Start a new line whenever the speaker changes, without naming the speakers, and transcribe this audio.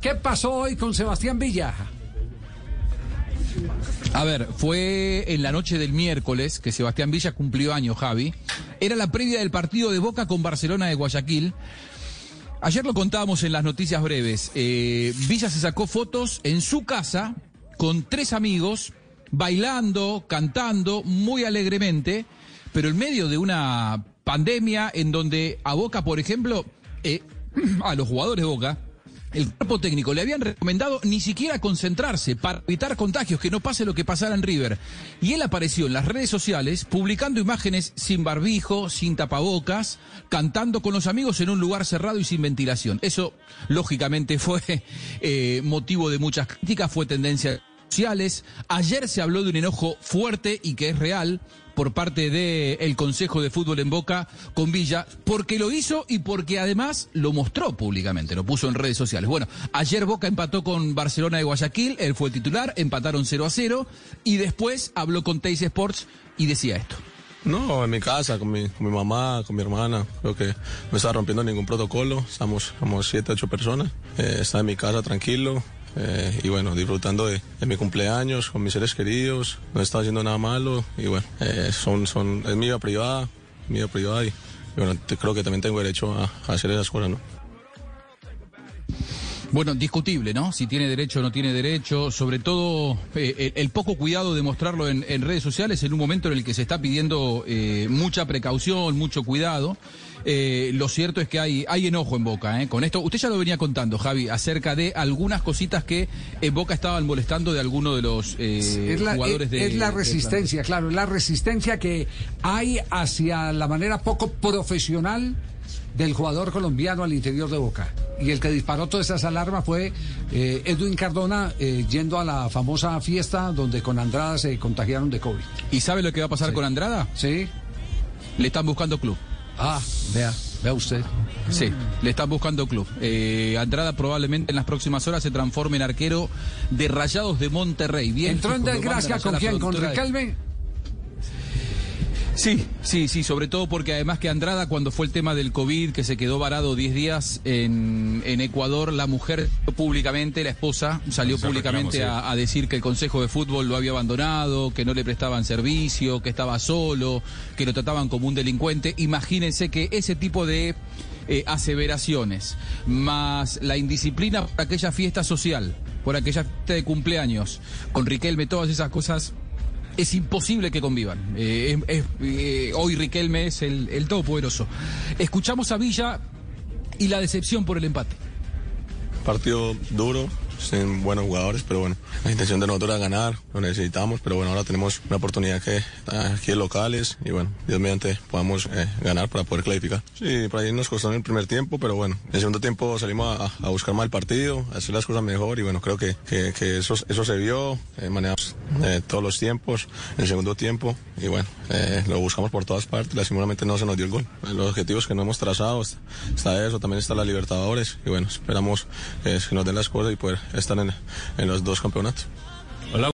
¿Qué pasó hoy con Sebastián Villa?
A ver, fue en la noche del miércoles que Sebastián Villa cumplió años, Javi. Era la previa del partido de Boca con Barcelona de Guayaquil. Ayer lo contábamos en las noticias breves. Eh, Villa se sacó fotos en su casa con tres amigos, bailando, cantando muy alegremente, pero en medio de una pandemia en donde a Boca, por ejemplo, eh, a los jugadores de Boca, el cuerpo técnico le habían recomendado ni siquiera concentrarse para evitar contagios, que no pase lo que pasara en River. Y él apareció en las redes sociales publicando imágenes sin barbijo, sin tapabocas, cantando con los amigos en un lugar cerrado y sin ventilación. Eso, lógicamente, fue eh, motivo de muchas críticas, fue tendencia Ayer se habló de un enojo fuerte y que es real por parte del Consejo de Fútbol en Boca con Villa, porque lo hizo y porque además lo mostró públicamente, lo puso en redes sociales. Bueno, ayer Boca empató con Barcelona de Guayaquil, él fue el titular, empataron 0 a 0 y después habló con Teis Sports y decía esto.
No, en mi casa, con mi, con mi mamá, con mi hermana. Creo que no estaba rompiendo ningún protocolo. Estamos como siete, ocho personas. Eh, está en mi casa tranquilo. Eh, y bueno, disfrutando de, mi cumpleaños con mis seres queridos, no estaba haciendo nada malo y bueno, eh, son, son, es mi vida privada, mi privada y, bueno, creo que también tengo derecho a, a hacer esas cosas, ¿no?
Bueno, discutible, ¿no? Si tiene derecho o no tiene derecho, sobre todo eh, el, poco cuidado de mostrarlo en, en, redes sociales en un momento en el que se está pidiendo eh, mucha precaución, mucho cuidado. Eh, lo cierto es que hay, hay enojo en Boca, ¿eh? Con esto, usted ya lo venía contando, Javi, acerca de algunas cositas que en Boca estaban molestando de alguno de los eh,
es la,
jugadores
es,
de.
Es la resistencia, claro, es la resistencia que hay hacia la manera poco profesional del jugador colombiano al interior de Boca. Y el que disparó todas esas alarmas fue eh, Edwin Cardona eh, yendo a la famosa fiesta donde con Andrada se contagiaron de COVID.
¿Y sabe lo que va a pasar
Sí.
con Andrada?
Sí.
Le están buscando club.
Ah, vea, vea usted.
Sí, le están buscando club. Eh, Andrada probablemente en las próximas horas se transforme en arquero de Rayados de Monterrey. Bien,
Entró en desgracia con quién, con Riquelme.
Sí, sí, sí, sobre todo porque además que Andrada cuando fue el tema del COVID, que se quedó varado 10 días en, en Ecuador, la mujer públicamente, la esposa, salió públicamente
reclamó, sí.
a, a decir que el Consejo de Fútbol lo había abandonado, que no le prestaban servicio, que estaba solo, que lo trataban como un delincuente. Imagínense que ese tipo de eh, aseveraciones, más la indisciplina por aquella fiesta social, por aquella fiesta de cumpleaños, con Riquelme, todas esas cosas es imposible que convivan. Eh, eh, hoy Riquelme es el, el todopoderoso. Escuchamos a Villa y la decepción por el empate.
Partido duro, sin buenos jugadores, pero bueno, la intención de nosotros era ganar, lo necesitamos, pero bueno, ahora tenemos una oportunidad que aquí en locales y bueno, Dios mediante podamos eh, ganar para poder clasificar. Sí, por ahí nos costó en el primer tiempo, pero bueno, en el segundo tiempo salimos a, a buscar más el partido, a hacer las cosas mejor y bueno, creo que, que, que eso, eso se vio, eh, manejamos eh, todos los tiempos, en el segundo tiempo y bueno, eh, lo buscamos por todas partes, lastimosamente no se nos dio el gol. Los objetivos que no hemos trazado, está eso, también está la Libertadores y bueno, esperamos eh, que nos den las cosas y poder estar en, en los dos campeonatos.